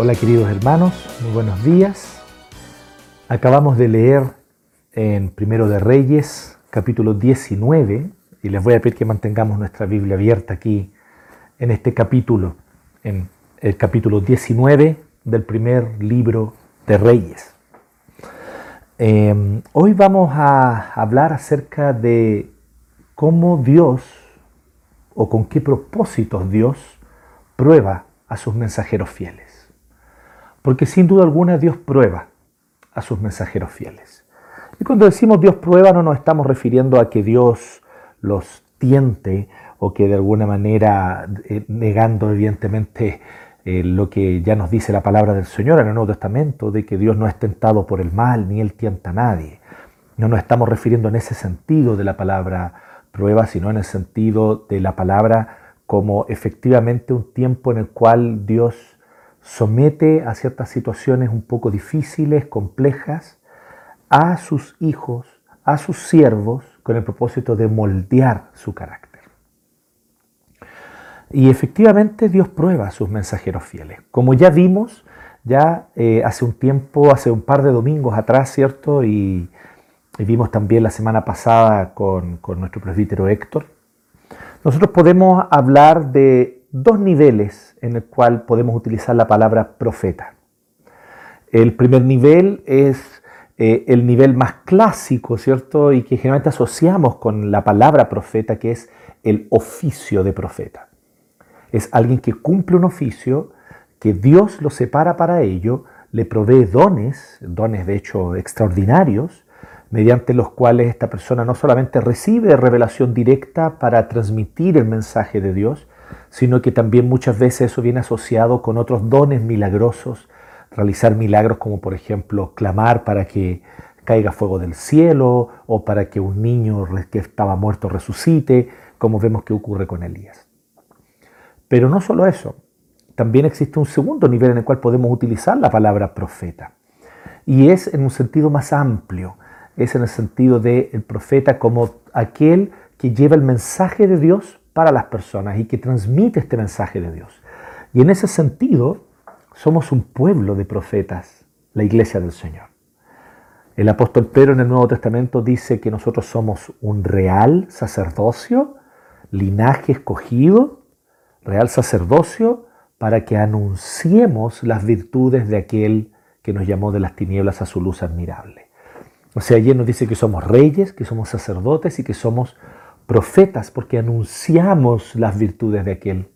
Hola queridos hermanos, muy buenos días. Acabamos de leer en Primero de Reyes, capítulo 19, y les voy a pedir que mantengamos nuestra Biblia abierta aquí en este capítulo, en el capítulo 19 del primer libro de Reyes. Eh, hoy vamos a hablar acerca de cómo Dios o con qué propósitos Dios prueba a sus mensajeros fieles. Porque sin duda alguna Dios prueba a sus mensajeros fieles. Y cuando decimos Dios prueba no nos estamos refiriendo a que Dios los tiente o que de alguna manera, eh, negando evidentemente eh, lo que ya nos dice la palabra del Señor en el Nuevo Testamento, de que Dios no es tentado por el mal, ni Él tienta a nadie. No nos estamos refiriendo en ese sentido de la palabra prueba, sino en el sentido de la palabra como efectivamente un tiempo en el cual Dios somete a ciertas situaciones un poco difíciles, complejas, a sus hijos, a sus siervos, con el propósito de moldear su carácter. Y efectivamente Dios prueba a sus mensajeros fieles. Como ya vimos, ya eh, hace un tiempo, hace un par de domingos atrás, ¿cierto? Y, vimos también la semana pasada con, con nuestro presbítero Héctor, nosotros podemos hablar de dos niveles en el cual podemos utilizar la palabra profeta. El primer nivel es eh, el nivel más clásico, ¿cierto? Y que generalmente asociamos con la palabra profeta, que es el oficio de profeta. Es alguien que cumple un oficio, que Dios lo separa para ello, le provee dones, dones de hecho extraordinarios, mediante los cuales esta persona no solamente recibe revelación directa para transmitir el mensaje de Dios, sino que también muchas veces eso viene asociado con otros dones milagrosos, realizar milagros como por ejemplo clamar para que caiga fuego del cielo o para que un niño que estaba muerto resucite, como vemos que ocurre con Elías. Pero no solo eso, también existe un segundo nivel en el cual podemos utilizar la palabra profeta. Y es en un sentido más amplio, es en el sentido de el profeta como aquel que lleva el mensaje de Dios para las personas y que transmite este mensaje de Dios. Y en ese sentido, somos un pueblo de profetas, la iglesia del Señor. El apóstol Pedro en el Nuevo Testamento dice que nosotros somos un real sacerdocio, linaje escogido, real sacerdocio, para que anunciemos las virtudes de aquel que nos llamó de las tinieblas a su luz admirable. O sea, allí nos dice que somos reyes, que somos sacerdotes y que somos profetas porque anunciamos las virtudes de aquel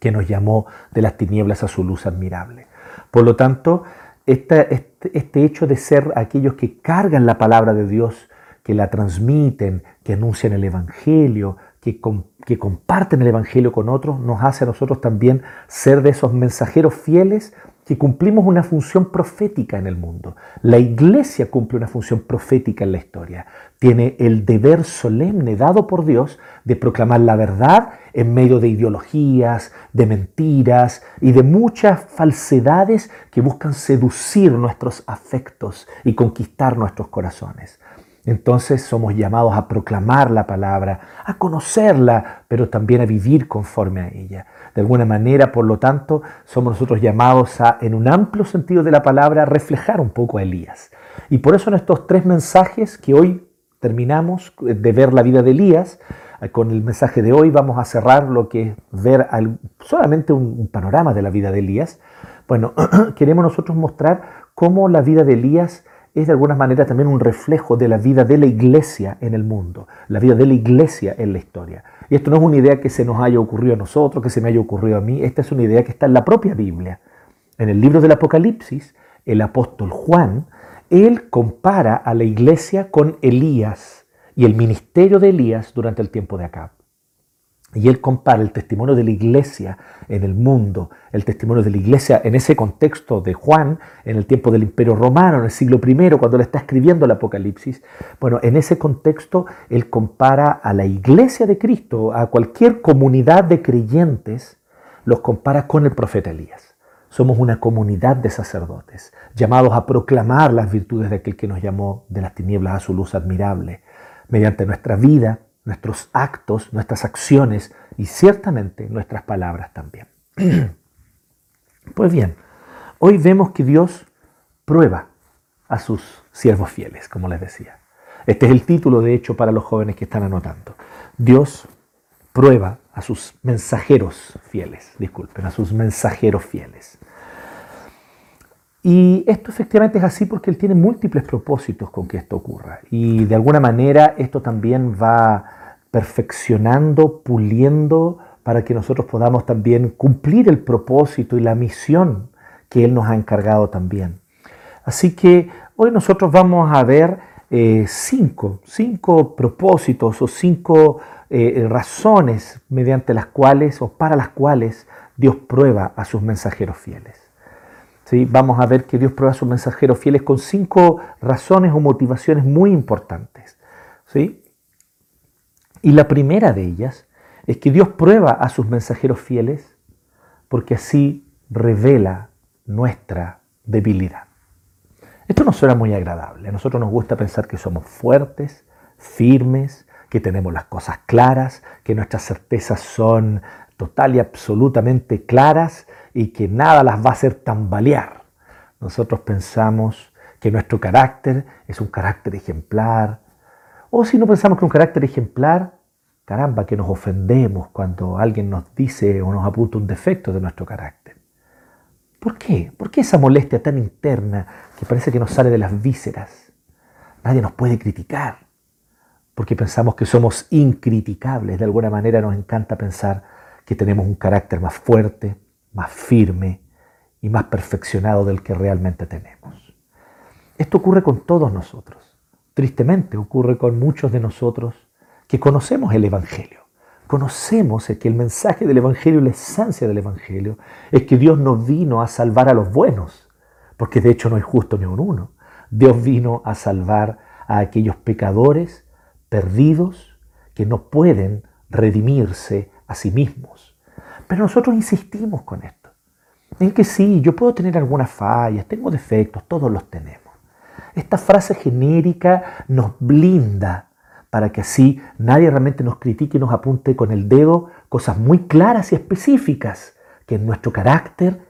que nos llamó de las tinieblas a su luz admirable. Por lo tanto, este, este, hecho de ser aquellos que cargan la palabra de Dios, que la transmiten, que anuncian el Evangelio, que, que comparten el Evangelio con otros, nos hace a nosotros también ser de esos mensajeros fieles que cumplimos una función profética en el mundo. La iglesia cumple una función profética en la historia. Tiene el deber solemne dado por Dios de proclamar la verdad en medio de ideologías, de mentiras y de muchas falsedades que buscan seducir nuestros afectos y conquistar nuestros corazones. Entonces somos llamados a proclamar la palabra, a conocerla, pero también a vivir conforme a ella. De alguna manera, por lo tanto, somos nosotros llamados a, en un amplio sentido de la palabra, reflejar un poco a Elías. Y por eso en estos tres mensajes que hoy terminamos de ver la vida de Elías, eh, con el mensaje de hoy vamos a cerrar lo que es ver solamente un panorama de la vida de Elías. Bueno, queremos nosotros mostrar cómo la vida de Elías es de alguna manera también un reflejo de la vida de la iglesia en el mundo, la vida de la iglesia en la historia. Y esto no es una idea que se nos haya ocurrido a nosotros, que se me haya ocurrido a mí, esta es una idea que está en la propia Biblia. En el libro del Apocalipsis, el apóstol Juan, él compara a la iglesia con Elías y el ministerio de Elías durante el tiempo de Acab. Y él compara el testimonio de la iglesia en el mundo, el testimonio de la iglesia en ese contexto de Juan, en el tiempo del Imperio Romano, en el siglo I, cuando le está escribiendo el Apocalipsis. Bueno, en ese contexto él compara a la iglesia de Cristo, a cualquier comunidad de creyentes, los compara con el profeta Elías. Somos una comunidad de sacerdotes, llamados a proclamar las virtudes de aquel que nos llamó de las tinieblas a su luz admirable, mediante nuestra vida, nuestros actos, nuestras acciones y ciertamente nuestras palabras también. Pues bien, Hoy vemos que Dios prueba a sus siervos fieles, como les decía. Este es el título, de hecho, para los jóvenes que están anotando. Dios prueba a sus mensajeros fieles, disculpen, a sus mensajeros fieles. Y esto efectivamente es así porque Él tiene múltiples propósitos con que esto ocurra. Y de alguna manera esto también va perfeccionando, puliendo, para que nosotros podamos también cumplir el propósito y la misión que Él nos ha encargado también. Así que hoy nosotros vamos a ver eh, cinco, cinco propósitos o cinco eh, razones mediante las cuales o para las cuales Dios prueba a sus mensajeros fieles. Vamos a ver que Dios prueba a sus mensajeros fieles con cinco razones o motivaciones muy importantes. ¿sí? Y la primera de ellas es que Dios prueba a sus mensajeros fieles porque así revela nuestra debilidad. Esto no suena muy agradable. A nosotros nos gusta pensar que somos fuertes, firmes, que tenemos las cosas claras, que nuestras certezas son total y absolutamente claras y que nada las va a hacer tambalear. Nosotros pensamos que nuestro carácter es un carácter ejemplar. O si no pensamos que un carácter ejemplar, caramba, que nos ofendemos cuando alguien nos dice o nos apunta un defecto de nuestro carácter. ¿Por qué? ¿Por qué esa molestia tan interna que parece que nos sale de las vísceras? Nadie nos puede criticar, porque pensamos que somos incriticables. De alguna manera nos encanta pensar que tenemos un carácter más fuerte, más firme y más perfeccionado del que realmente tenemos. Esto ocurre con todos nosotros. Tristemente ocurre con muchos de nosotros que conocemos el Evangelio. Conocemos que el mensaje del Evangelio, la esencia del Evangelio, es que Dios no vino a salvar a los buenos, porque de hecho no es justo ni un uno. Dios vino a salvar a aquellos pecadores perdidos que no pueden redimirse a sí mismos. Pero nosotros insistimos con esto, en que sí, yo puedo tener algunas fallas, tengo defectos, todos los tenemos. Esta frase genérica nos blinda para que así nadie realmente nos critique y nos apunte con el dedo cosas muy claras y específicas que en nuestro carácter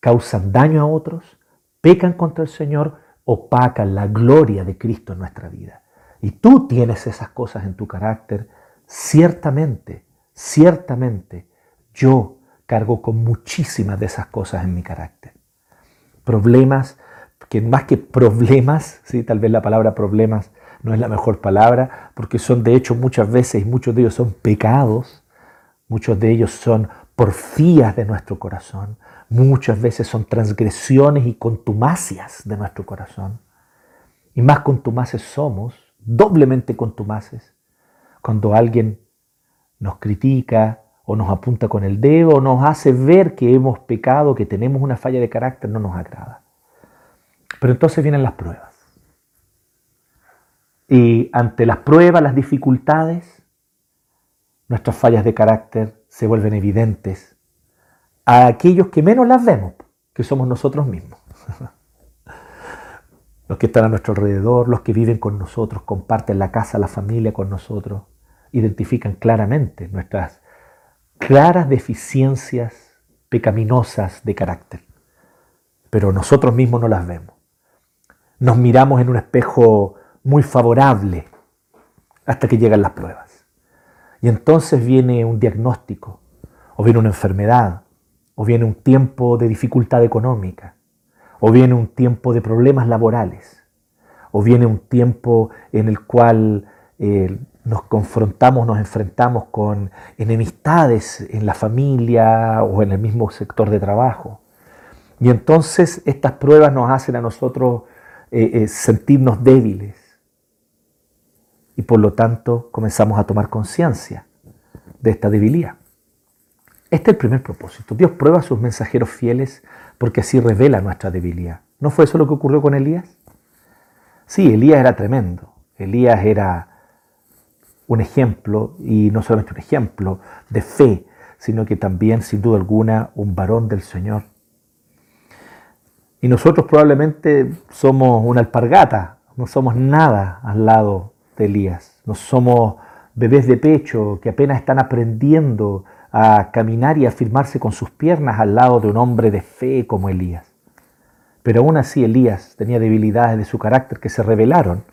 causan daño a otros, pecan contra el Señor, opacan la gloria de Cristo en nuestra vida. Y tú tienes esas cosas en tu carácter, ciertamente, ciertamente, yo cargo con muchísimas de esas cosas en mi carácter. Problemas, que más que problemas, ¿sí? tal vez la palabra problemas no es la mejor palabra, porque son de hecho muchas veces, y muchos de ellos son pecados, muchos de ellos son porfías de nuestro corazón, muchas veces son transgresiones y contumacias de nuestro corazón. Y más contumaces somos, doblemente contumaces, cuando alguien nos critica o nos apunta con el dedo o nos hace ver que hemos pecado, que tenemos una falla de carácter, no nos agrada. Pero entonces vienen las pruebas. Y ante las pruebas, las dificultades, nuestras fallas de carácter se vuelven evidentes a aquellos que menos las vemos, que somos nosotros mismos. los que están a nuestro alrededor, los que viven con nosotros, comparten la casa, la familia con nosotros, identifican claramente nuestras claras deficiencias pecaminosas de carácter. Pero nosotros mismos no las vemos. Nos miramos en un espejo muy favorable hasta que llegan las pruebas. Y entonces viene un diagnóstico, o viene una enfermedad, o viene un tiempo de dificultad económica, o viene un tiempo de problemas laborales, o viene un tiempo en el cual eh, nos confrontamos, nos enfrentamos con enemistades en la familia o en el mismo sector de trabajo. Y entonces estas pruebas nos hacen a nosotros eh, eh, sentirnos débiles, y por lo tanto comenzamos a tomar conciencia de esta debilidad. Este es el primer propósito. Dios prueba a sus mensajeros fieles porque así revela nuestra debilidad. ¿No fue eso lo que ocurrió con Elías? Sí, Elías era tremendo. Elías era un ejemplo, y no solamente un ejemplo de fe, sino que también, sin duda alguna, un varón del Señor. Y nosotros probablemente somos una alpargata, no somos nada al lado de Elías. No somos bebés de pecho que apenas están aprendiendo a caminar y a firmarse con sus piernas al lado de un hombre de fe como Elías. Pero aún así Elías tenía debilidades de su carácter que se revelaron.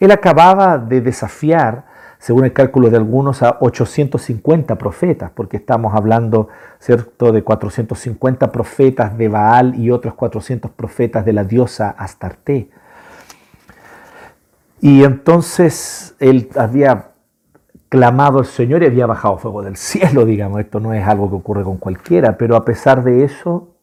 Él acababa de desafiar, según el cálculo de algunos, a 850 profetas, porque estamos hablando, ¿cierto?, de 450 profetas de Baal y otros 400 profetas de la diosa Astarte. Y entonces él había clamado al Señor y había bajado fuego del cielo, digamos. Esto no es algo que ocurre con cualquiera, pero a pesar de eso,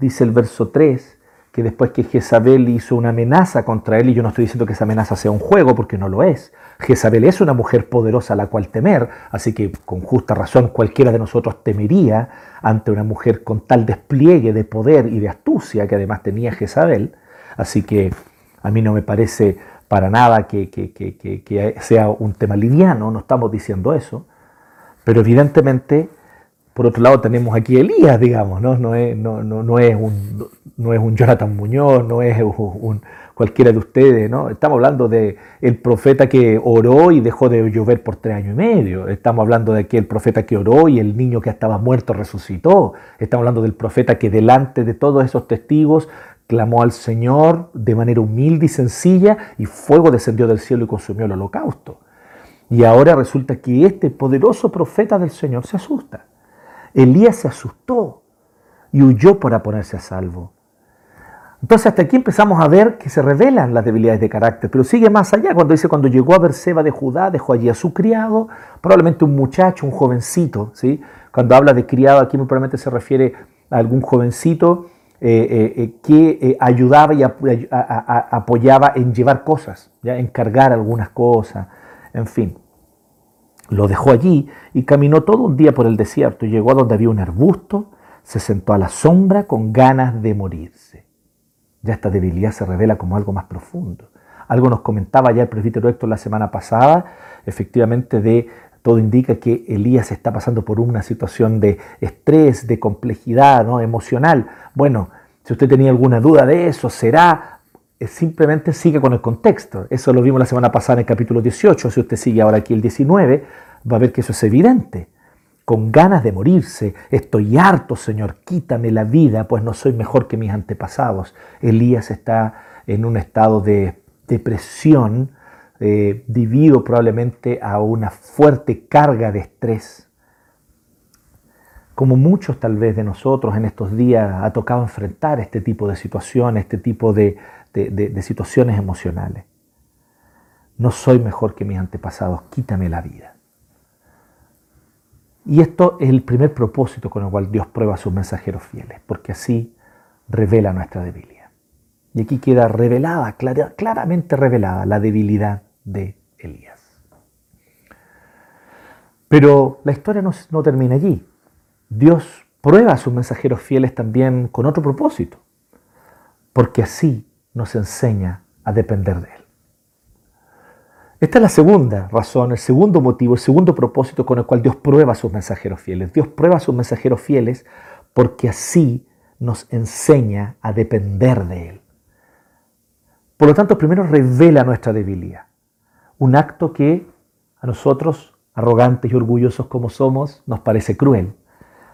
dice el verso 3, que después que Jezabel hizo una amenaza contra él, y yo no estoy diciendo que esa amenaza sea un juego, porque no lo es. Jezabel es una mujer poderosa a la cual temer, así que con justa razón cualquiera de nosotros temería ante una mujer con tal despliegue de poder y de astucia que además tenía Jezabel. Así que a mí no me parece para nada que, que, sea un tema liviano, no estamos diciendo eso, pero evidentemente, por otro lado, tenemos aquí Elías, digamos, no, no, es, no, no, es, un, no es un Jonathan Muñoz, no es un, cualquiera de ustedes, ¿no? Estamos hablando de el profeta que oró y dejó de llover por tres años y medio. Estamos hablando de aquel profeta que oró y el niño que estaba muerto resucitó. Estamos hablando del profeta que delante de todos esos testigos clamó al Señor de manera humilde y sencilla y fuego descendió del cielo y consumió el holocausto. Y ahora resulta que este poderoso profeta del Señor se asusta. Elías se asustó y huyó para ponerse a salvo. Entonces hasta aquí empezamos a ver que se revelan las debilidades de carácter, pero sigue más allá cuando dice cuando llegó a Berseba de Judá, dejó allí a su criado, probablemente un muchacho, un jovencito, ¿sí? Cuando habla de criado aquí probablemente se refiere a algún jovencito eh, eh, eh, que ayudaba y apoyaba en llevar cosas, ¿ya? en cargar algunas cosas, en fin. Lo dejó allí y caminó todo un día por el desierto. Llegó a donde había un arbusto, se sentó a la sombra con ganas de morirse. Ya esta debilidad se revela como algo más profundo. Algo nos comentaba ya el presbítero Héctor la semana pasada, efectivamente, de todo indica que Elías está pasando por una situación de estrés, de complejidad ¿no? emocional. Bueno, si usted tenía alguna duda de eso, será, eh, simplemente sigue con el contexto. Eso lo vimos la semana pasada en el capítulo 18. Si usted sigue ahora aquí el 19, va a ver que eso es evidente. Con ganas de morirse, estoy harto, Señor, quítame la vida, pues no soy mejor que mis antepasados. Elías está en un estado de depresión, eh, debido probablemente a una fuerte carga de estrés. Como muchos tal vez de nosotros en estos días ha tocado enfrentar este tipo de situaciones, este tipo de, de situaciones emocionales. No soy mejor que mis antepasados, quítame la vida. Y esto es el primer propósito con el cual Dios prueba a sus mensajeros fieles, porque así revela nuestra debilidad. Y aquí queda revelada, claramente revelada, la debilidad de Elías. Pero la historia no, termina allí. Dios prueba a sus mensajeros fieles también con otro propósito, porque así nos enseña a depender de Él. Esta es la segunda razón, el segundo motivo, el segundo propósito con el cual Dios prueba a sus mensajeros fieles. Dios prueba a sus mensajeros fieles porque así nos enseña a depender de Él. Por lo tanto, primero revela nuestra debilidad un acto que a nosotros, arrogantes y orgullosos como somos, nos parece cruel.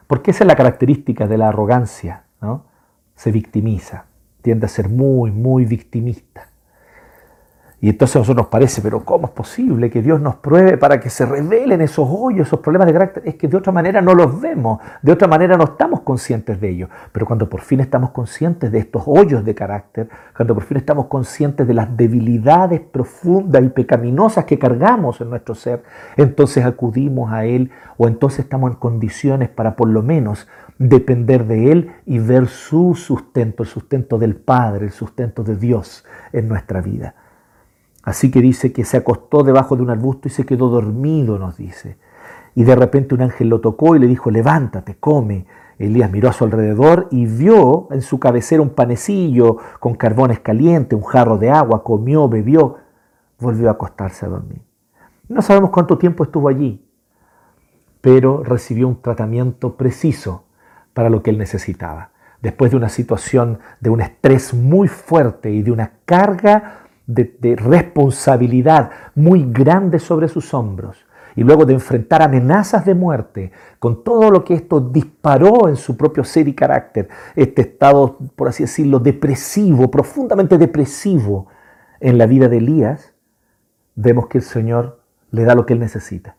Porque esa es la característica de la arrogancia, ¿no? Se victimiza, tiende a ser muy, muy victimista. Y entonces a nosotros nos parece, pero ¿cómo es posible que Dios nos pruebe para que se revelen esos hoyos, esos problemas de carácter? Es que de otra manera no los vemos, de otra manera no estamos conscientes de ellos. Pero cuando por fin estamos conscientes de estos hoyos de carácter, cuando por fin estamos conscientes de las debilidades profundas y pecaminosas que cargamos en nuestro ser, entonces acudimos a Él o entonces estamos en condiciones para por lo menos depender de Él y ver su sustento, el sustento del Padre, el sustento de Dios en nuestra vida. Así que dice que se acostó debajo de un arbusto y se quedó dormido, nos dice. Y de repente un ángel lo tocó y le dijo, levántate, come. Elías miró a su alrededor y vio en su cabecera un panecillo con carbones calientes, un jarro de agua, comió, bebió, volvió a acostarse a dormir. No sabemos cuánto tiempo estuvo allí, pero recibió un tratamiento preciso para lo que él necesitaba. Después de una situación de un estrés muy fuerte y de una carga de, responsabilidad muy grande sobre sus hombros. y luego de enfrentar amenazas de muerte, con todo lo que esto disparó en su propio ser y carácter, este estado, por así decirlo, depresivo, profundamente depresivo en la vida de Elías, vemos que el Señor le da lo que él necesita.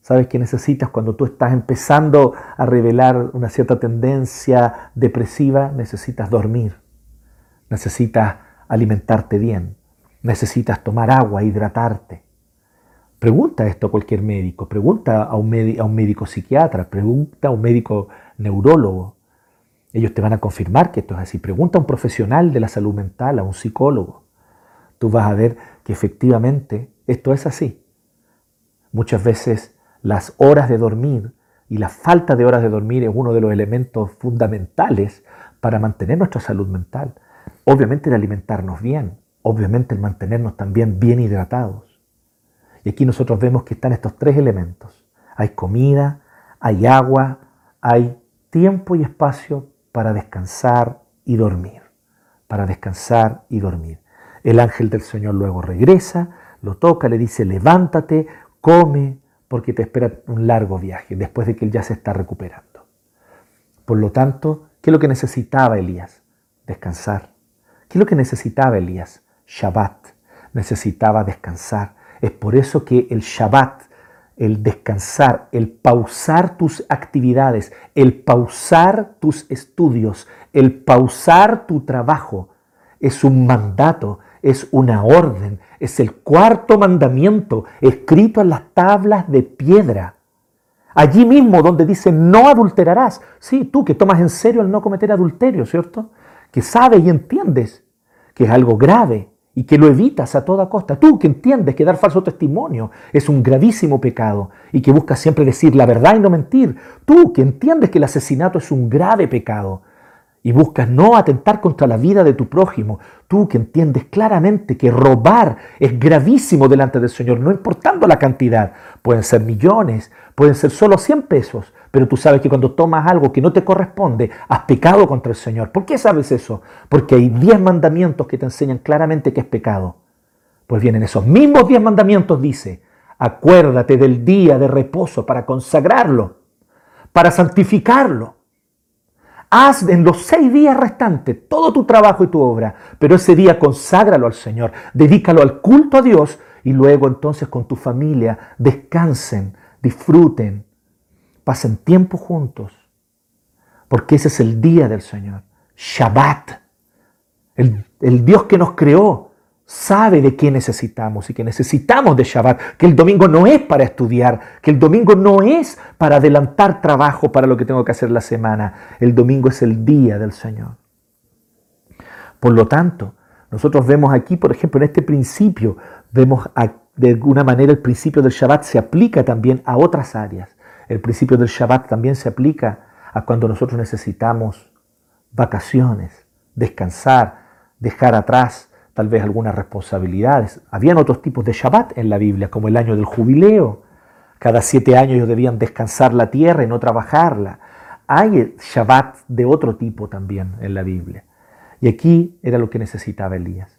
¿Sabes qué necesitas cuando tú estás empezando a revelar una cierta tendencia depresiva? Necesitas dormir, necesitas alimentarte bien, necesitas tomar agua, hidratarte. Pregunta esto a cualquier médico, pregunta a un, médico psiquiatra, pregunta a un médico neurólogo. Ellos te van a confirmar que esto es así. Pregunta a un profesional de la salud mental, a un psicólogo. Tú vas a ver que efectivamente esto es así. Muchas veces las horas de dormir y la falta de horas de dormir es uno de los elementos fundamentales para mantener nuestra salud mental. Obviamente el alimentarnos bien, obviamente el mantenernos también bien hidratados. Y aquí nosotros vemos que están estos tres elementos. Hay comida, hay agua, hay tiempo y espacio para descansar y dormir. Para descansar y dormir. El ángel del Señor luego regresa, lo toca, le dice, levántate, come, porque te espera un largo viaje, después de que él ya se está recuperando. Por lo tanto, ¿qué es lo que necesitaba Elías? Descansar. ¿Qué es lo que necesitaba Elías? Shabbat. Necesitaba descansar. Es por eso que el Shabbat, el descansar, el pausar tus actividades, el pausar tus estudios, el pausar tu trabajo, es un mandato, es una orden, es el cuarto mandamiento escrito en las tablas de piedra. Allí mismo donde dice no adulterarás. Sí, tú que tomas en serio el no cometer adulterio, ¿cierto? Que sabes y entiendes que es algo grave, y que lo evitas a toda costa. Tú que entiendes que dar falso testimonio es un gravísimo pecado y que buscas siempre decir la verdad y no mentir. Tú que entiendes que el asesinato es un grave pecado y buscas no atentar contra la vida de tu prójimo. Tú que entiendes claramente que robar es gravísimo delante del Señor, no importando la cantidad. Pueden ser millones, pueden ser solo 100 pesos, pero tú sabes que cuando tomas algo que no te corresponde, has pecado contra el Señor. ¿Por qué sabes eso? Porque hay 10 mandamientos que te enseñan claramente que es pecado. Pues bien, en esos mismos 10 mandamientos dice, acuérdate del día de reposo para consagrarlo, para santificarlo. Haz en los seis días restantes todo tu trabajo y tu obra, pero ese día conságralo al Señor, dedícalo al culto a Dios y luego entonces con tu familia descansen, disfruten, pasen tiempo juntos, porque ese es el día del Señor. Shabbat. El, el, Dios que nos creó sabe de qué necesitamos y que necesitamos de Shabbat, que el domingo no es para estudiar, que el domingo no es para adelantar trabajo para lo que tengo que hacer la semana, el domingo es el día del Señor. Por lo tanto, nosotros vemos aquí, por ejemplo, en este principio, vemos de alguna manera el principio del Shabbat se aplica también a otras áreas. El principio del Shabbat también se aplica a cuando nosotros necesitamos vacaciones, descansar, dejar atrás tal vez algunas responsabilidades. Habían otros tipos de Shabbat en la Biblia, como el año del jubileo. Cada siete años ellos debían descansar la tierra y no trabajarla. Hay Shabbat de otro tipo también en la Biblia. Y aquí era lo que necesitaba Elías.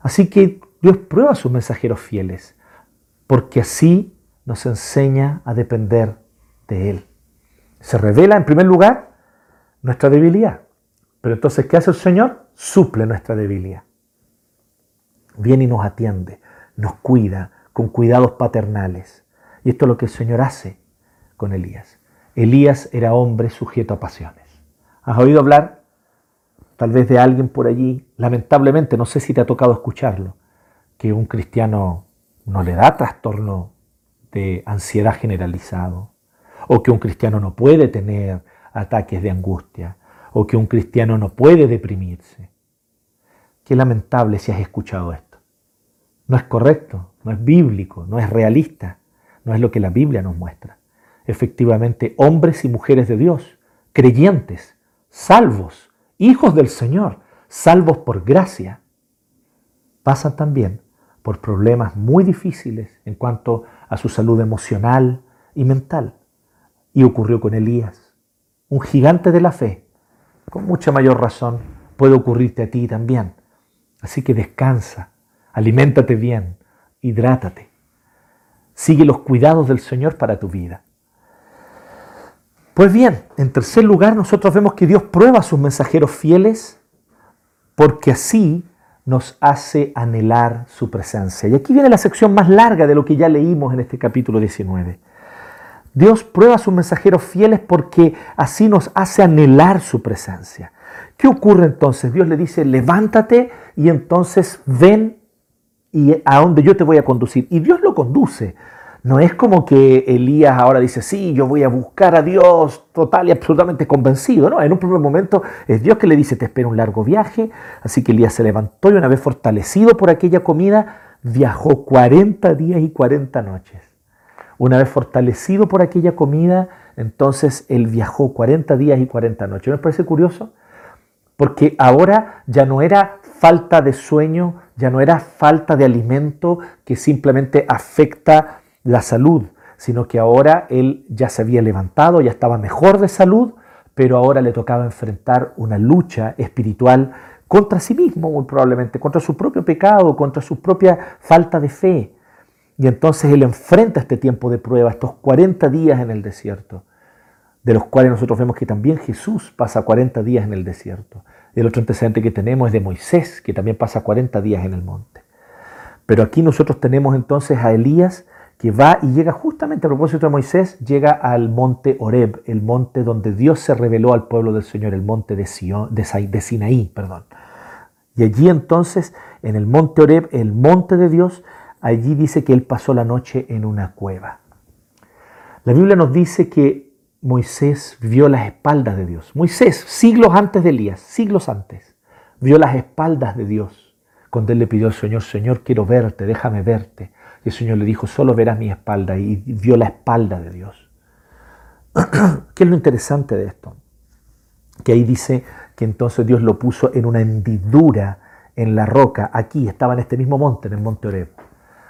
Así que Dios prueba a sus mensajeros fieles, porque así nos enseña a depender de Él. Se revela en primer lugar nuestra debilidad. Pero entonces, ¿qué hace el Señor? Suple nuestra debilidad. Viene y nos atiende, nos cuida con cuidados paternales. Y esto es lo que el Señor hace con Elías. Elías era hombre sujeto a pasiones. ¿Has oído hablar tal vez de alguien por allí? Lamentablemente, no sé si te ha tocado escucharlo, que un cristiano no le da trastorno de ansiedad generalizado, o que un cristiano no puede tener ataques de angustia, o que un cristiano no puede deprimirse. Qué lamentable si has escuchado esto. No es correcto, no es bíblico, no es realista, no es lo que la Biblia nos muestra. Efectivamente, hombres y mujeres de Dios, creyentes, salvos, hijos del Señor, salvos por gracia, pasan también por problemas muy difíciles en cuanto a su salud emocional y mental. Y ocurrió con Elías, un gigante de la fe. Con mucha mayor razón puede ocurrirte a ti también. Así que descansa, aliméntate bien, hidrátate. Sigue los cuidados del Señor para tu vida. Pues bien, en tercer lugar, nosotros vemos que Dios prueba a sus mensajeros fieles porque así nos hace anhelar su presencia. Y aquí viene la sección más larga de lo que ya leímos en este capítulo 19. Dios prueba a sus mensajeros fieles porque así nos hace anhelar su presencia. ¿Qué ocurre entonces? Dios le dice, levántate y entonces ven y a donde yo te voy a conducir. Y Dios lo conduce. No es como que Elías ahora dice, sí, yo voy a buscar a Dios total y absolutamente convencido. No, en un primer momento es Dios que le dice, te espera un largo viaje. Así que Elías se levantó y una vez fortalecido por aquella comida, viajó 40 días y 40 noches. Una vez fortalecido por aquella comida, entonces él viajó 40 días y 40 noches. ¿No les parece curioso? Porque ahora ya no era falta de sueño, ya no era falta de alimento que simplemente afecta la salud, sino que ahora él ya se había levantado, ya estaba mejor de salud, pero ahora le tocaba enfrentar una lucha espiritual contra sí mismo, muy probablemente, contra su propio pecado, contra su propia falta de fe. Y entonces él enfrenta este tiempo de prueba, estos 40 días en el desierto, de los cuales nosotros vemos que también Jesús pasa 40 días en el desierto. El otro antecedente que tenemos es de Moisés, que también pasa 40 días en el monte. Pero aquí nosotros tenemos entonces a Elías que va y llega justamente a propósito de Moisés, llega al monte Oreb, el monte donde Dios se reveló al pueblo del Señor, el monte de, Sinaí. Perdón. Y allí entonces, en el monte Oreb, el monte de Dios, allí dice que él pasó la noche en una cueva. La Biblia nos dice que Moisés vio las espaldas de Dios. Moisés, siglos antes de Elías, siglos antes, vio las espaldas de Dios. Cuando él le pidió al Señor, Señor, quiero verte, déjame verte. El Señor le dijo, solo verás mi espalda. Y vio la espalda de Dios. ¿Qué es lo interesante de esto? Que ahí dice que entonces Dios lo puso en una hendidura en la roca. Aquí estaba en este mismo monte, en el monte Oreb.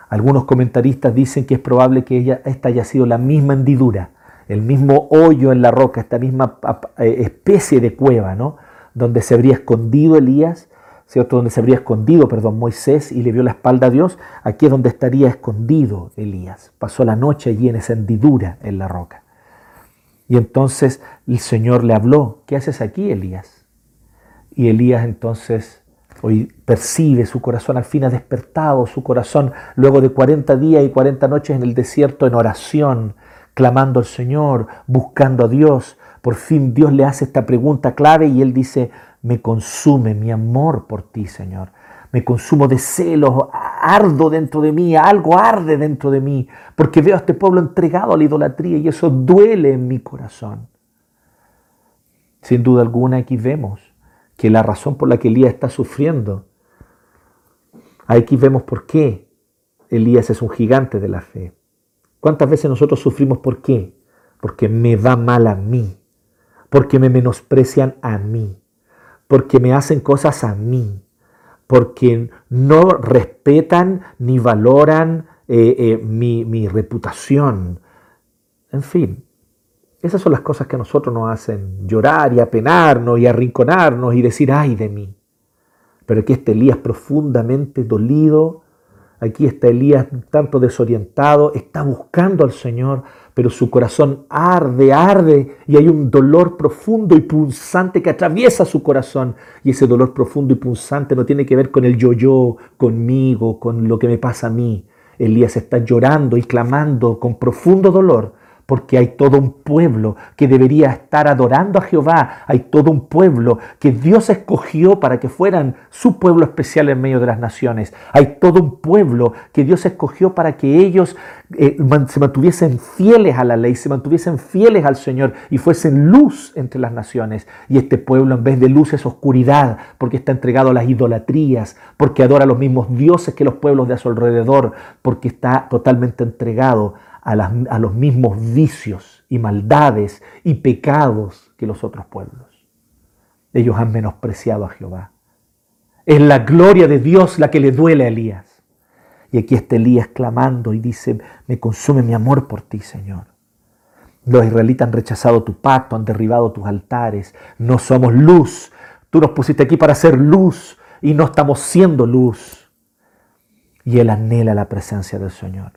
Algunos comentaristas dicen que es probable que ella, esta haya sido la misma hendidura, el mismo hoyo en la roca, esta misma eh, especie de cueva, ¿no? Donde se habría escondido Elías Donde se habría escondido, perdón, Moisés y le vio la espalda a Dios, aquí es donde estaría escondido Elías. Pasó la noche allí en esa hendidura en la roca. Y entonces el Señor le habló, ¿qué haces aquí, Elías? Y Elías entonces hoy percibe su corazón, al fin ha despertado su corazón, luego de 40 días y 40 noches en el desierto en oración, clamando al Señor, buscando a Dios. Por fin Dios le hace esta pregunta clave y él dice, me consume mi amor por ti, Señor. Me consumo de celos, ardo dentro de mí, algo arde dentro de mí, porque veo a este pueblo entregado a la idolatría y eso duele en mi corazón. Sin duda alguna aquí vemos que la razón por la que Elías está sufriendo, aquí vemos por qué Elías es un gigante de la fe. ¿Cuántas veces nosotros sufrimos por qué? Porque me va mal a mí, porque me menosprecian a mí porque me hacen cosas a mí, porque no respetan ni valoran eh, eh, mi, mi reputación. En fin, esas son las cosas que a nosotros nos hacen llorar y apenarnos y arrinconarnos y decir, ay de mí. Pero aquí está Elías profundamente dolido, aquí está Elías tanto desorientado, está buscando al Señor, pero su corazón arde, arde, y hay un dolor profundo y punzante que atraviesa su corazón. Y ese dolor profundo y punzante no tiene que ver con el yo-yo, conmigo, con lo que me pasa a mí. Elías está llorando y clamando con profundo dolor porque hay todo un pueblo que debería estar adorando a Jehová, hay todo un pueblo que Dios escogió para que fueran su pueblo especial en medio de las naciones, hay todo un pueblo que Dios escogió para que ellos eh, se mantuviesen fieles a la ley, se mantuviesen fieles al Señor y fuesen luz entre las naciones. Y este pueblo en vez de luz es oscuridad, porque está entregado a las idolatrías, porque adora a los mismos dioses que los pueblos de a su alrededor, porque está totalmente entregado a, los mismos vicios y maldades y pecados que los otros pueblos. Ellos han menospreciado a Jehová. Es la gloria de Dios la que le duele a Elías. Y aquí está Elías clamando y dice, me consume mi amor por ti, Señor. Los israelitas han rechazado tu pacto, han derribado tus altares. No somos luz. Tú nos pusiste aquí para ser luz y no estamos siendo luz. Y él anhela la presencia del Señor.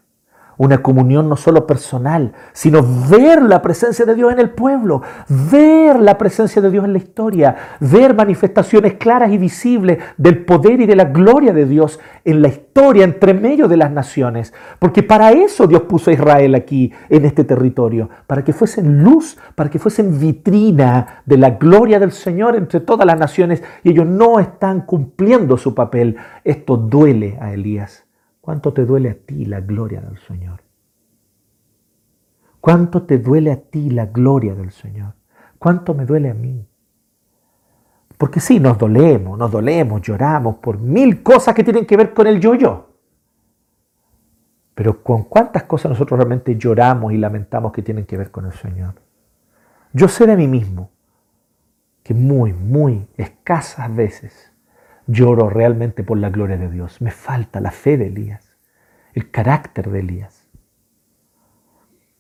Una comunión no solo personal, sino ver la presencia de Dios en el pueblo, ver la presencia de Dios en la historia, ver manifestaciones claras y visibles del poder y de la gloria de Dios en la historia, entre medio de las naciones. Porque para eso Dios puso a Israel aquí, en este territorio, para que fuesen luz, para que fuesen vitrina de la gloria del Señor entre todas las naciones, y ellos no están cumpliendo su papel. Esto duele a Elías. ¿Cuánto te duele a ti la gloria del Señor? ¿Cuánto te duele a ti la gloria del Señor? ¿Cuánto me duele a mí? Porque sí, nos dolemos, nos dolemos, lloramos por mil cosas que tienen que ver con el yo-yo. Pero con cuántas cosas nosotros realmente lloramos y lamentamos que tienen que ver con el Señor. Yo sé de mí mismo que muy, muy escasas veces lloro realmente por la gloria de Dios. Me falta la fe de Elías, el carácter de Elías.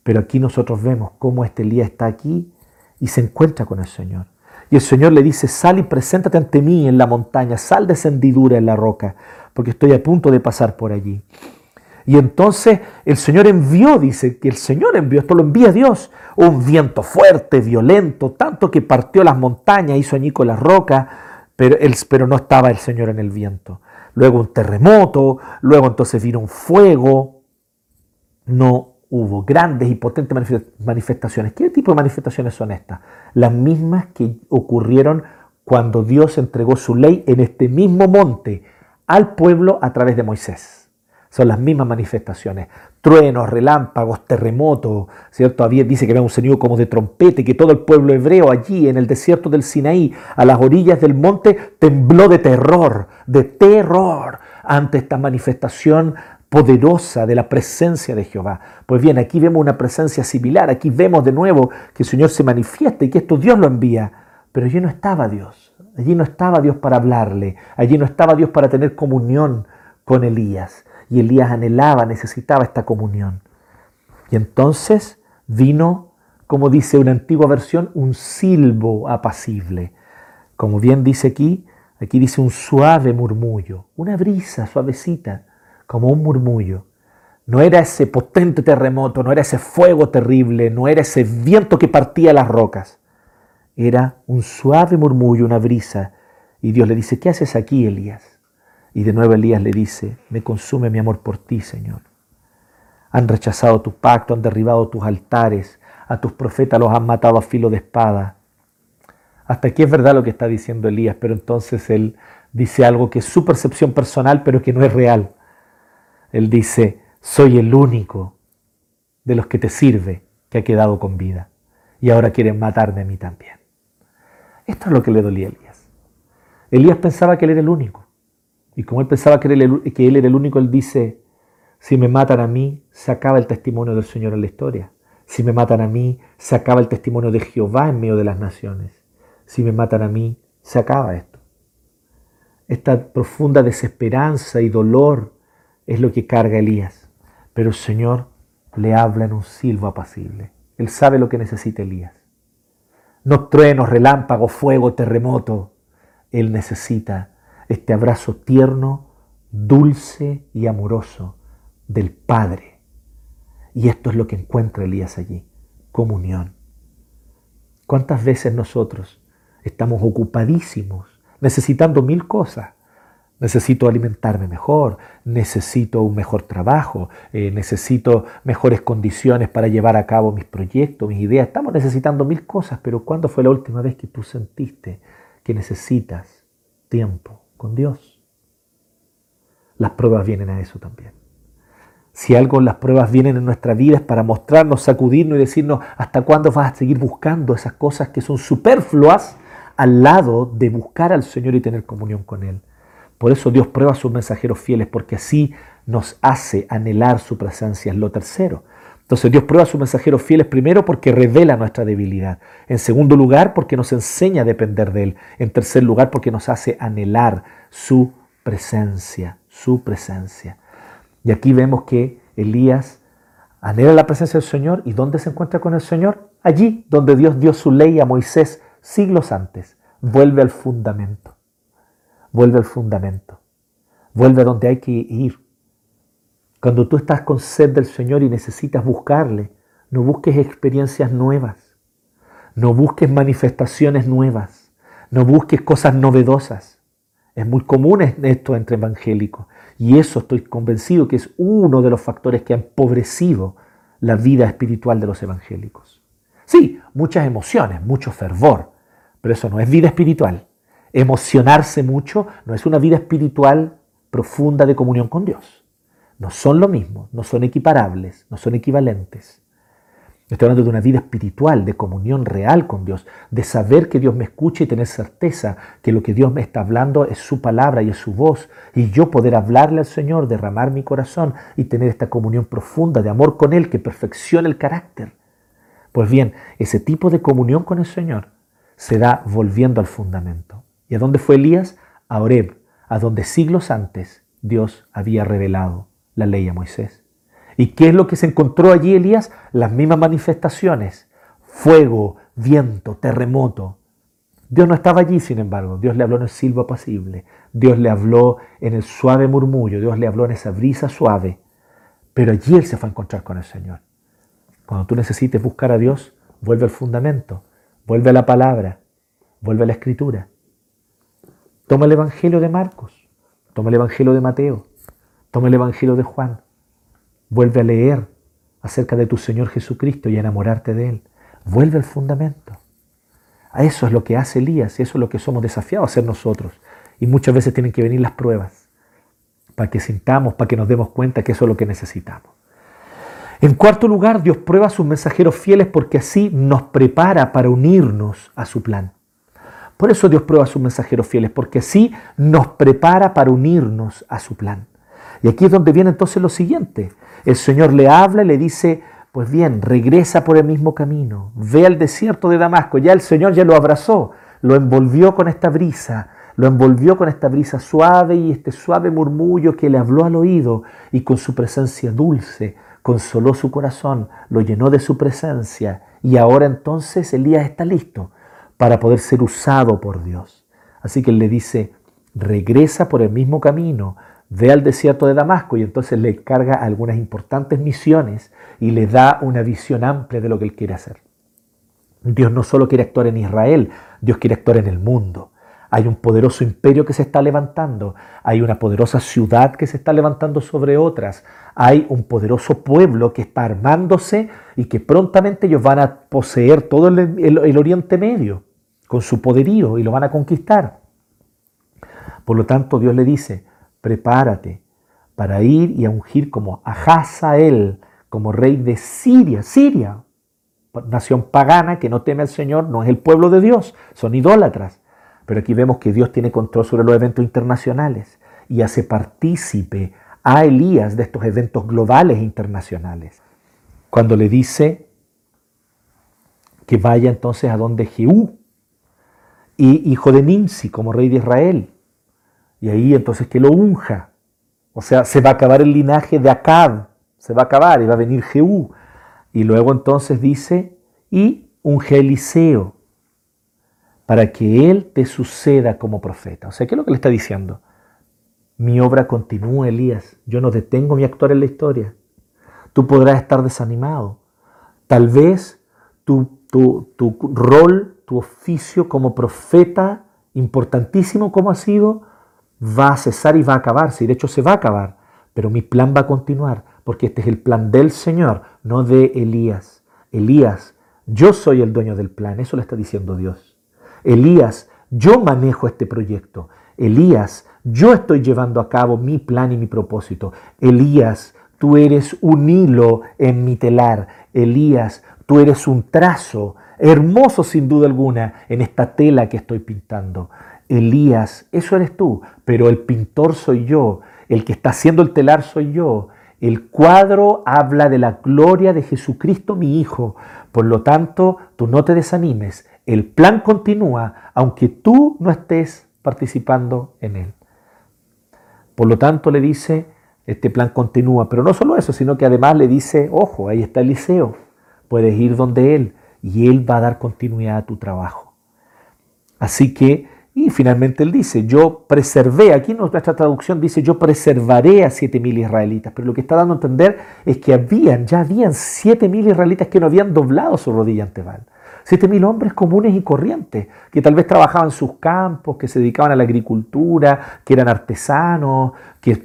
Pero aquí nosotros vemos cómo este Elías está aquí y se encuentra con el Señor. Y el Señor le dice, sal y preséntate ante mí en la montaña, sal descendidura en la roca, porque estoy a punto de pasar por allí. Y entonces el Señor envió, dice que el Señor envió, esto lo envía Dios, un viento fuerte, violento, tanto que partió las montañas, hizo añico las rocas, pero, pero no estaba el Señor en el viento. Luego un terremoto, luego entonces vino un fuego. No hubo grandes y potentes manifestaciones. ¿Qué tipo de manifestaciones son estas? Las mismas que ocurrieron cuando Dios entregó su ley en este mismo monte al pueblo a través de Moisés. Son las mismas manifestaciones. Truenos, relámpagos, terremotos, ¿cierto? Había, dice que había un sonido como de trompete, que todo el pueblo hebreo allí en el desierto del Sinaí, a las orillas del monte, tembló de terror, de terror ante esta manifestación poderosa de la presencia de Jehová. Pues bien, aquí vemos una presencia similar, aquí vemos de nuevo que el Señor se manifiesta y que esto Dios lo envía, pero allí no estaba Dios, allí no estaba Dios para hablarle, allí no estaba Dios para tener comunión con Elías y Elías anhelaba, necesitaba esta comunión. Y entonces vino, como dice una antigua versión, un silbo apacible. Como bien dice aquí, aquí dice un suave murmullo, una brisa suavecita, como un murmullo. No era ese potente terremoto, no era ese fuego terrible, no era ese viento que partía las rocas. Era un suave murmullo, una brisa. Y Dios le dice, ¿qué haces aquí, Elías? Y de nuevo Elías le dice, me consume mi amor por ti, Señor. Han rechazado tu pacto, han derribado tus altares, a tus profetas los han matado a filo de espada. Hasta aquí es verdad lo que está diciendo Elías, pero entonces él dice algo que es su percepción personal, pero que no es real. Él dice, soy el único de los que te sirve que ha quedado con vida. Y ahora quieren matarme a mí también. Esto es lo que le dolía a Elías. Elías pensaba que él era el único. Y como él pensaba que él, era el único, él dice, si me matan a mí, se acaba el testimonio del Señor en la historia. Si me matan a mí, se acaba el testimonio de Jehová en medio de las naciones. Si me matan a mí, se acaba esto. Esta profunda desesperanza y dolor es lo que carga Elías. Pero el Señor le habla en un silbo apacible. Él sabe lo que necesita Elías. No truenos, relámpagos, fuego, terremoto. Él necesita este abrazo tierno, dulce y amoroso del Padre. Y esto es lo que encuentra Elías allí, comunión. ¿Cuántas veces nosotros estamos ocupadísimos, necesitando mil cosas? Necesito alimentarme mejor, necesito un mejor trabajo, eh, necesito mejores condiciones para llevar a cabo mis proyectos, mis ideas. Estamos necesitando mil cosas, pero ¿cuándo fue la última vez que tú sentiste que necesitas tiempo, con Dios. Las pruebas vienen a eso también. Si algo las pruebas vienen en nuestra vida es para mostrarnos, sacudirnos y decirnos hasta cuándo vas a seguir buscando esas cosas que son superfluas al lado de buscar al Señor y tener comunión con Él. Por eso Dios prueba a sus mensajeros fieles, porque así nos hace anhelar su presencia. Es lo tercero. Entonces Dios prueba a sus mensajeros fieles primero porque revela nuestra debilidad. En segundo lugar porque nos enseña a depender de Él. En tercer lugar porque nos hace anhelar su presencia, su presencia. Y aquí vemos que Elías anhela la presencia del Señor. ¿Y dónde se encuentra con el Señor? Allí donde Dios dio su ley a Moisés siglos antes. Vuelve al fundamento. Vuelve al fundamento. Vuelve a donde hay que ir Cuando tú estás con sed del Señor y necesitas buscarle, no busques experiencias nuevas, no busques manifestaciones nuevas, no busques cosas novedosas. Es muy común esto entre evangélicos y eso estoy convencido que es uno de los factores que ha empobrecido la vida espiritual de los evangélicos. Sí, muchas emociones, mucho fervor, pero eso no es vida espiritual. Emocionarse mucho no es una vida espiritual profunda de comunión con Dios. No son lo mismo, no son equiparables, no son equivalentes. Estoy hablando de una vida espiritual, de comunión real con Dios, de saber que Dios me escucha y tener certeza que lo que Dios me está hablando es su palabra y es su voz. Y yo poder hablarle al Señor, derramar mi corazón y tener esta comunión profunda de amor con Él que perfecciona el carácter. Pues bien, ese tipo de comunión con el Señor se da volviendo al fundamento. ¿Y a dónde fue Elías? A Oreb, a donde siglos antes Dios había revelado la ley a Moisés. ¿Y qué es lo que se encontró allí Elías? Las mismas manifestaciones. Fuego, viento, terremoto. Dios no estaba allí, sin embargo. Dios le habló en el silbo apacible. Dios le habló en el suave murmullo. Dios le habló en esa brisa suave. Pero allí él se fue a encontrar con el Señor. Cuando tú necesites buscar a Dios, vuelve al fundamento. Vuelve a la palabra. Vuelve a la escritura. Toma el Evangelio de Marcos. Toma el Evangelio de Mateo. Toma el Evangelio de Juan. Vuelve a leer acerca de tu Señor Jesucristo y a enamorarte de Él. Vuelve al fundamento. A eso es lo que hace Elías y eso es lo que somos desafiados a hacer nosotros. Y muchas veces tienen que venir las pruebas para que sintamos, para que nos demos cuenta que eso es lo que necesitamos. En cuarto lugar, Dios prueba a sus mensajeros fieles porque así nos prepara para unirnos a su plan. Por eso Dios prueba a sus mensajeros fieles, porque así nos prepara para unirnos a su plan. Y aquí es donde viene entonces lo siguiente. El Señor le habla y le dice, pues bien, regresa por el mismo camino, ve al desierto de Damasco. Ya el Señor ya lo abrazó, lo envolvió con esta brisa, lo envolvió con esta brisa suave y este suave murmullo que le habló al oído y con su presencia dulce consoló su corazón, lo llenó de su presencia y ahora entonces Elías está listo para poder ser usado por Dios. Así que él le dice, regresa por el mismo camino, ve al desierto de Damasco y entonces le carga algunas importantes misiones y le da una visión amplia de lo que él quiere hacer. Dios no solo quiere actuar en Israel, Dios quiere actuar en el mundo. Hay un poderoso imperio que se está levantando, hay una poderosa ciudad que se está levantando sobre otras, hay un poderoso pueblo que está armándose y que prontamente ellos van a poseer todo el, Oriente Medio con su poderío y lo van a conquistar. Por lo tanto, Dios le dice, prepárate para ir y a ungir como a Hazael, como rey de Siria. Siria, nación pagana que no teme al Señor, no es el pueblo de Dios, son idólatras. Pero aquí vemos que Dios tiene control sobre los eventos internacionales y hace partícipe a Elías de estos eventos globales e internacionales. Cuando le dice que vaya entonces a donde Jehú, y hijo de Nimsi como rey de Israel, y ahí entonces que lo unja. O sea, se va a acabar el linaje de Acab, se va a acabar y va a venir Jehú. Y luego entonces dice, y unge Eliseo para que él te suceda como profeta. O sea, ¿qué es lo que le está diciendo? Mi obra continúa, Elías. Yo no detengo mi actuar en la historia. Tú podrás estar desanimado. Tal vez tu, tu, tu rol, tu oficio como profeta, importantísimo como ha sido, va a cesar y va a acabarse, y de hecho se va a acabar, pero mi plan va a continuar, porque este es el plan del Señor, no de Elías. Elías, yo soy el dueño del plan, eso le está diciendo Dios. Elías, yo manejo este proyecto. Elías, yo estoy llevando a cabo mi plan y mi propósito. Elías, tú eres un hilo en mi telar. Elías, tú eres un trazo hermoso sin duda alguna en esta tela que estoy pintando. Elías, eso eres tú, pero el pintor soy yo, el que está haciendo el telar soy yo. El cuadro habla de la gloria de Jesucristo mi Hijo. Por lo tanto, tú no te desanimes. El plan continúa aunque tú no estés participando en él. Por lo tanto, le dice, este plan continúa. Pero no solo eso, sino que además le dice, ojo, ahí está Eliseo. Puedes ir donde él y él va a dar continuidad a tu trabajo. Así que Y finalmente él dice, yo preservé, aquí nuestra traducción dice, yo preservaré a siete mil israelitas, pero lo que está dando a entender es que habían, ya habían siete mil israelitas que no habían doblado su rodilla ante Baal. Siete mil hombres comunes y corrientes, que tal vez trabajaban sus campos, que se dedicaban a la agricultura, que eran artesanos, que,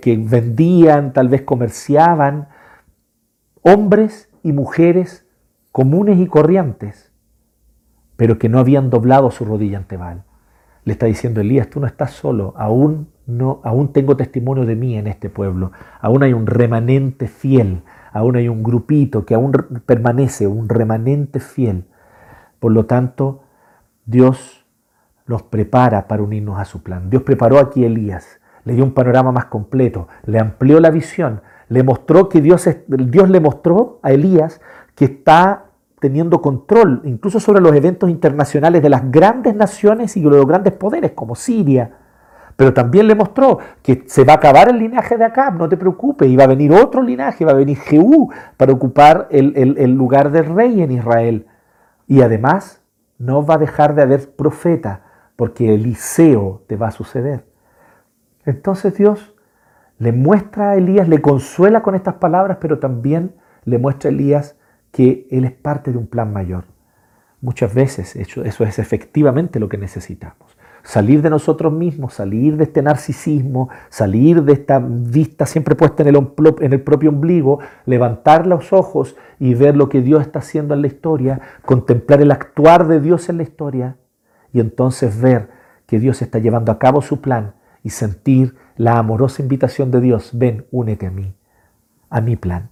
que vendían, tal vez comerciaban. Hombres y mujeres comunes y corrientes, pero que no habían doblado su rodilla ante Baal le está diciendo Elías, tú no estás solo, aún, no, aún tengo testimonio de mí en este pueblo, aún hay un remanente fiel, aún hay un grupito que aún permanece, un remanente fiel. Por lo tanto, Dios nos prepara para unirnos a su plan. Dios preparó aquí a Elías, le dio un panorama más completo, le amplió la visión, le mostró que Dios, Dios le mostró a Elías que está teniendo control incluso sobre los eventos internacionales de las grandes naciones y de los grandes poderes como Siria. Pero también le mostró que se va a acabar el linaje de Acab, no te preocupes, y va a venir otro linaje, va a venir Jehú para ocupar el, el lugar del rey en Israel. Y además no va a dejar de haber profeta, porque Eliseo te va a suceder. Entonces Dios le muestra a Elías, le consuela con estas palabras, pero también le muestra a Elías que Él es parte de un plan mayor. Muchas veces eso, es efectivamente lo que necesitamos. Salir de nosotros mismos, salir de este narcisismo, salir de esta vista siempre puesta en el, en el propio ombligo, levantar los ojos y ver lo que Dios está haciendo en la historia, contemplar el actuar de Dios en la historia y entonces ver que Dios está llevando a cabo su plan y sentir la amorosa invitación de Dios, ven, únete a mí, a mi plan.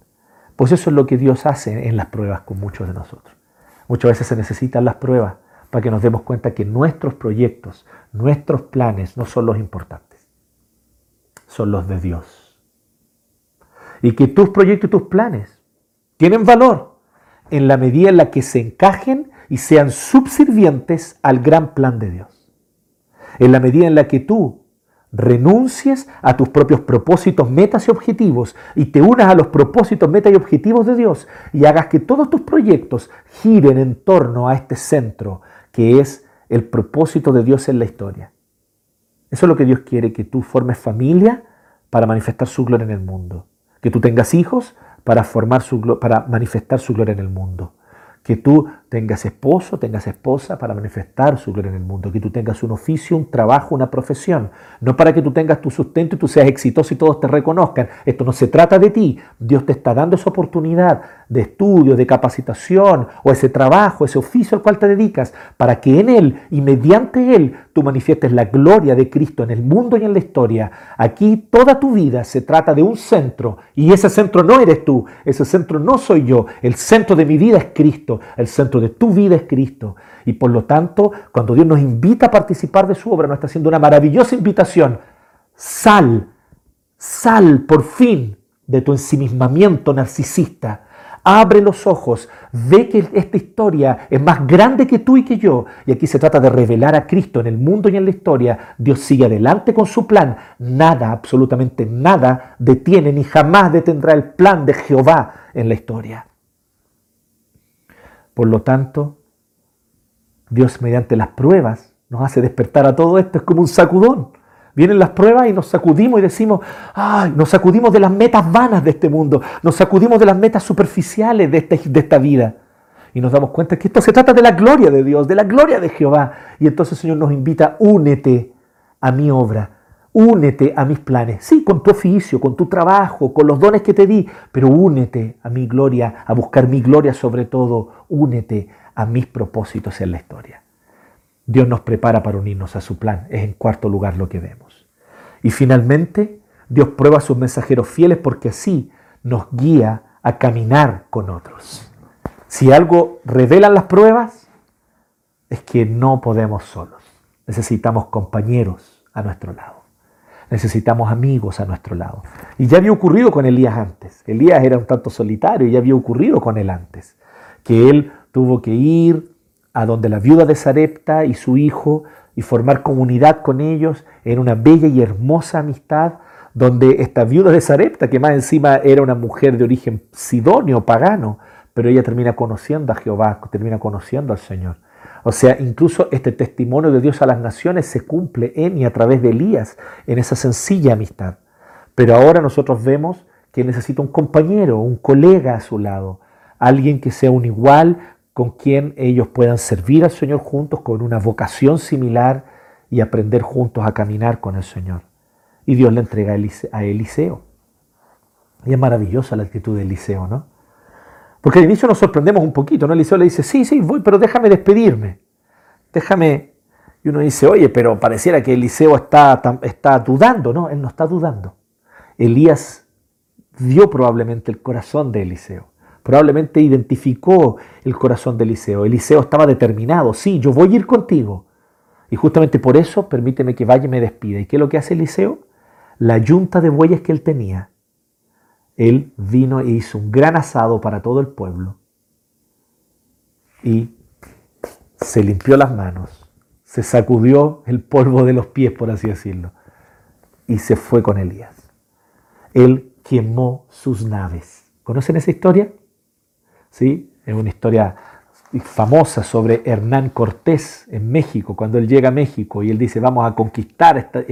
Pues eso es lo que Dios hace en las pruebas con muchos de nosotros. Muchas veces se necesitan las pruebas para que nos demos cuenta que nuestros proyectos, nuestros planes no son los importantes, son los de Dios. Y que tus proyectos y tus planes tienen valor en la medida en la que se encajen y sean subservientes al gran plan de Dios. En la medida en la que tú renuncies a tus propios propósitos, metas y objetivos y te unas a los propósitos, metas y objetivos de Dios y hagas que todos tus proyectos giren en torno a este centro que es el propósito de Dios en la historia. Eso es lo que Dios quiere, que tú formes familia para manifestar su gloria en el mundo, que tú tengas hijos para, formar su, para manifestar su gloria en el mundo, que tú tengas esposo, tengas esposa para manifestar su gloria en el mundo, que tú tengas un oficio, un trabajo, una profesión, no para que tú tengas tu sustento y tú seas exitoso y todos te reconozcan. Esto no se trata de ti, Dios te está dando esa oportunidad de estudio, de capacitación o ese trabajo, ese oficio al cual te dedicas, para que en Él y mediante Él tú manifiestes la gloria de Cristo en el mundo y en la historia. Aquí toda tu vida se trata de un centro y ese centro no eres tú, ese centro no soy yo, el centro de mi vida es Cristo, el centro de tu vida es Cristo. Y por lo tanto, cuando Dios nos invita a participar de su obra, nos está haciendo una maravillosa invitación. Sal, sal por fin de tu ensimismamiento narcisista. Abre los ojos, ve que esta historia es más grande que tú y que yo. Y aquí se trata de revelar a Cristo en el mundo y en la historia. Dios sigue adelante con su plan. Nada, absolutamente nada, detiene ni jamás detendrá el plan de Jehová en la historia. Por lo tanto, Dios mediante las pruebas nos hace despertar a todo esto. Es como un sacudón. Vienen las pruebas y nos sacudimos y decimos, ay, nos sacudimos de las metas vanas de este mundo, nos sacudimos de las metas superficiales de, este, de esta vida. Y nos damos cuenta que esto se trata de la gloria de Dios, de la gloria de Jehová. Y entonces el Señor nos invita, únete a mi obra, Únete a mis planes, sí, con tu oficio, con tu trabajo, con los dones que te di, pero únete a mi gloria, a buscar mi gloria sobre todo, únete a mis propósitos en la historia. Dios nos prepara para unirnos a su plan, es en cuarto lugar lo que vemos. Y finalmente, Dios prueba a sus mensajeros fieles porque así nos guía a caminar con otros. Si algo revelan las pruebas, es que no podemos solos. Necesitamos compañeros a nuestro lado. Necesitamos amigos a nuestro lado. Y ya había ocurrido con Elías antes. Elías era un tanto solitario y ya había ocurrido con él antes. Que él tuvo que ir a donde la viuda de Sarepta y su hijo y formar comunidad con ellos en una bella y hermosa amistad donde esta viuda de Sarepta, que más encima era una mujer de origen sidonio, pagano, pero ella termina conociendo a Jehová, termina conociendo al Señor. O sea, incluso este testimonio de Dios a las naciones se cumple en y a través de Elías, en esa sencilla amistad. Pero ahora nosotros vemos que necesita un compañero, un colega a su lado, alguien que sea un igual con quien ellos puedan servir al Señor juntos con una vocación similar y aprender juntos a caminar con el Señor. Y Dios le entrega a Eliseo. Y es maravillosa la actitud de Eliseo, ¿no? Porque al inicio nos sorprendemos un poquito, ¿no? Eliseo le dice, sí, sí, voy, pero déjame despedirme. Déjame. Y uno dice, oye, pero pareciera que Eliseo está, está dudando, ¿no? Él no está dudando. Elías vio probablemente el corazón de Eliseo. Probablemente identificó el corazón de Eliseo. Eliseo estaba determinado, sí, yo voy a ir contigo. Y justamente por eso permíteme que vaya y me despida. ¿Y qué es lo que hace Eliseo? La yunta de bueyes que él tenía él vino e hizo un gran asado para todo el pueblo y se limpió las manos, se sacudió el polvo de los pies, por así decirlo, y se fue con Elías. Él quemó sus naves. ¿Conocen esa historia? Sí, es una historia famosa sobre Hernán Cortés en México, cuando él llega a México y él dice, vamos a conquistar este,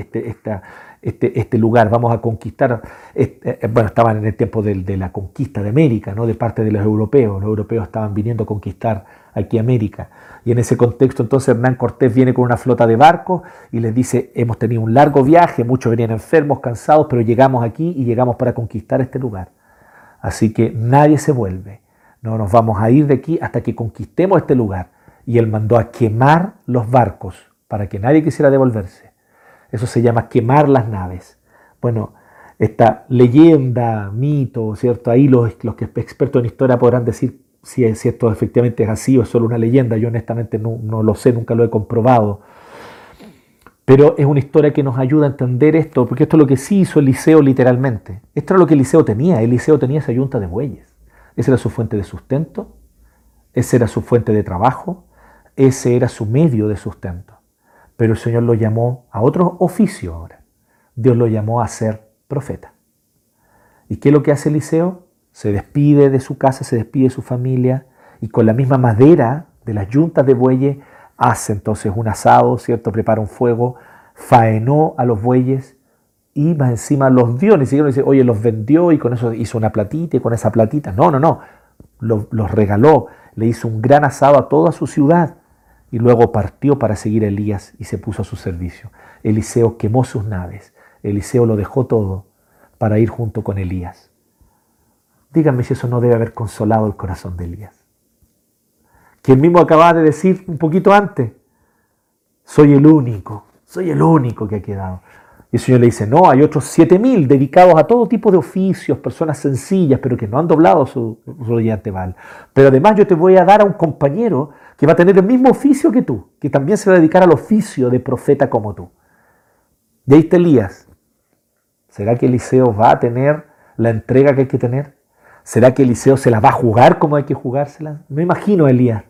este, este, lugar, vamos a conquistar, este, eh, bueno, estaban en el tiempo de, de, la conquista de América, ¿no? de parte de los europeos, los europeos estaban viniendo a conquistar aquí América. Y en ese contexto entonces Hernán Cortés viene con una flota de barcos y les dice, hemos tenido un largo viaje, muchos venían enfermos, cansados, pero llegamos aquí y llegamos para conquistar este lugar. Así que nadie se vuelve, no nos vamos a ir de aquí hasta que conquistemos este lugar. Y él mandó a quemar los barcos para que nadie quisiera devolverse. Eso se llama quemar las naves. Bueno, esta leyenda, mito, ¿cierto? Ahí los, los expertos en historia podrán decir si, esto efectivamente es así o es solo una leyenda. Yo honestamente no, no lo sé, nunca lo he comprobado. Pero es una historia que nos ayuda a entender esto, porque esto es lo que sí hizo Eliseo literalmente. Esto era lo que Eliseo tenía. Eliseo tenía esa yunta de bueyes. Esa era su fuente de sustento, esa era su fuente de trabajo, ese era su medio de sustento. Pero el Señor lo llamó a otro oficio ahora. Dios lo llamó a ser profeta. ¿Y qué es lo que hace Eliseo? Se despide de su casa, se despide de su familia y con la misma madera de las yuntas de bueyes hace entonces un asado, ¿cierto? Prepara un fuego, faenó a los bueyes y más encima los dio. Ni siquiera dice, oye, los vendió y con eso hizo una platita y con esa platita. No, no, no. Los, los regaló, le hizo un gran asado a toda su ciudad y luego partió para seguir a Elías y se puso a su servicio. Eliseo quemó sus naves, Eliseo lo dejó todo para ir junto con Elías. Díganme si eso no debe haber consolado el corazón de Elías. Quien mismo acababa de decir un poquito antes, soy el único, soy el único que ha quedado. Y el Señor le dice, no, hay otros siete mil dedicados a todo tipo de oficios, personas sencillas, pero que no han doblado su rodilla val. Pero además yo te voy a dar a un compañero que va a tener el mismo oficio que tú, que también se va a dedicar al oficio de profeta como tú. Y ahí está Elías. ¿Será que Eliseo va a tener la entrega que hay que tener? ¿Será que Eliseo se la va a jugar como hay que jugársela? Me imagino a Elías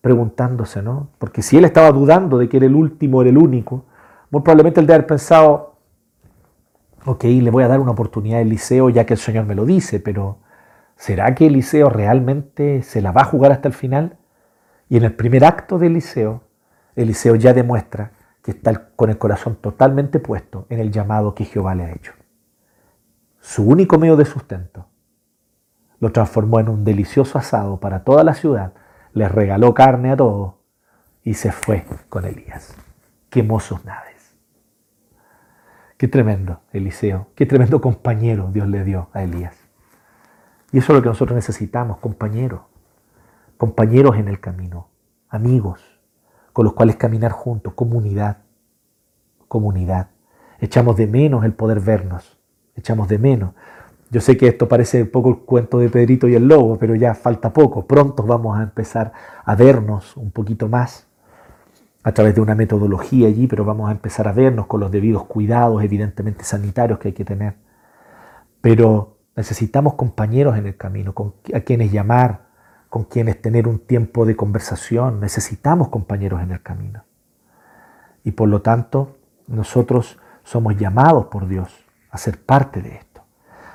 preguntándose, ¿no? Porque si él estaba dudando de que era el último, era el único, muy probablemente él debe haber pensado, ok, le voy a dar una oportunidad a Eliseo ya que el Señor me lo dice, pero ¿será que Eliseo realmente se la va a jugar hasta el final? Y en el primer acto de Eliseo, Eliseo ya demuestra que está con el corazón totalmente puesto en el llamado que Jehová le ha hecho. Su único medio de sustento lo transformó en un delicioso asado para toda la ciudad, le regaló carne a todos y se fue con Elías. Quemó sus naves. Qué tremendo, Eliseo. Qué tremendo compañero Dios le dio a Elías. Y eso es lo que nosotros necesitamos, compañeros. Compañeros en el camino, amigos con los cuales caminar juntos, comunidad. Comunidad. Echamos de menos el poder vernos. Echamos de menos. Yo sé que esto parece un poco el cuento de Pedrito y el lobo, pero ya falta poco. Pronto vamos a empezar a vernos un poquito más a través de una metodología allí, pero vamos a empezar a vernos con los debidos cuidados, evidentemente sanitarios que hay que tener. Pero necesitamos compañeros en el camino, a quienes llamar, con quienes tener un tiempo de conversación. Necesitamos compañeros en el camino. Y por lo tanto, nosotros somos llamados por Dios a ser parte de esto.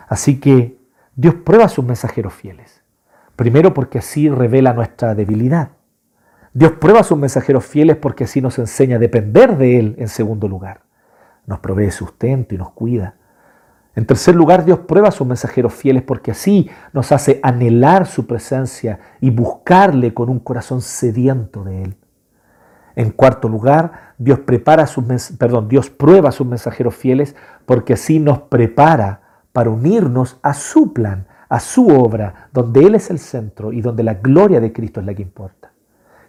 Así que Dios prueba a sus mensajeros fieles. Primero porque así revela nuestra debilidad. Dios prueba a sus mensajeros fieles porque así nos enseña a depender de Él en segundo lugar. Nos provee sustento y nos cuida. En tercer lugar, Dios prueba a sus mensajeros fieles porque así nos hace anhelar su presencia y buscarle con un corazón sediento de Él. En cuarto lugar, Dios, prepara sus, perdón, Dios prueba a sus mensajeros fieles porque así nos prepara para unirnos a su plan, a su obra, donde Él es el centro y donde la gloria de Cristo es la que importa.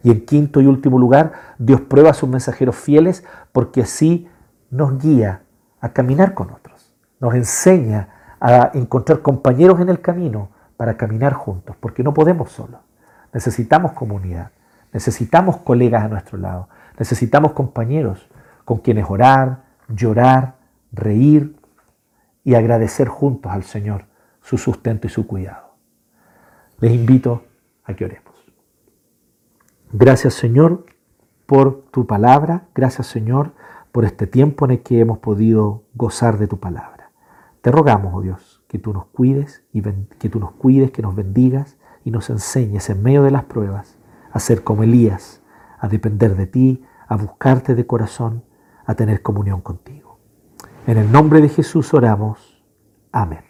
Y en quinto y último lugar, Dios prueba a sus mensajeros fieles porque así nos guía a caminar con otros, nos enseña a encontrar compañeros en el camino para caminar juntos, porque no podemos solos. Necesitamos comunidad, necesitamos colegas a nuestro lado, necesitamos compañeros con quienes orar, llorar, reír y agradecer juntos al Señor su sustento y su cuidado. Les invito a que oremos. Gracias Señor por tu palabra, gracias Señor por este tiempo en el que hemos podido gozar de tu palabra. Te rogamos, oh Dios, que tú nos cuides y que tú nos cuides, que nos bendigas y nos enseñes en medio de las pruebas a ser como Elías, a depender de ti, a buscarte de corazón, a tener comunión contigo. En el nombre de Jesús oramos. Amén.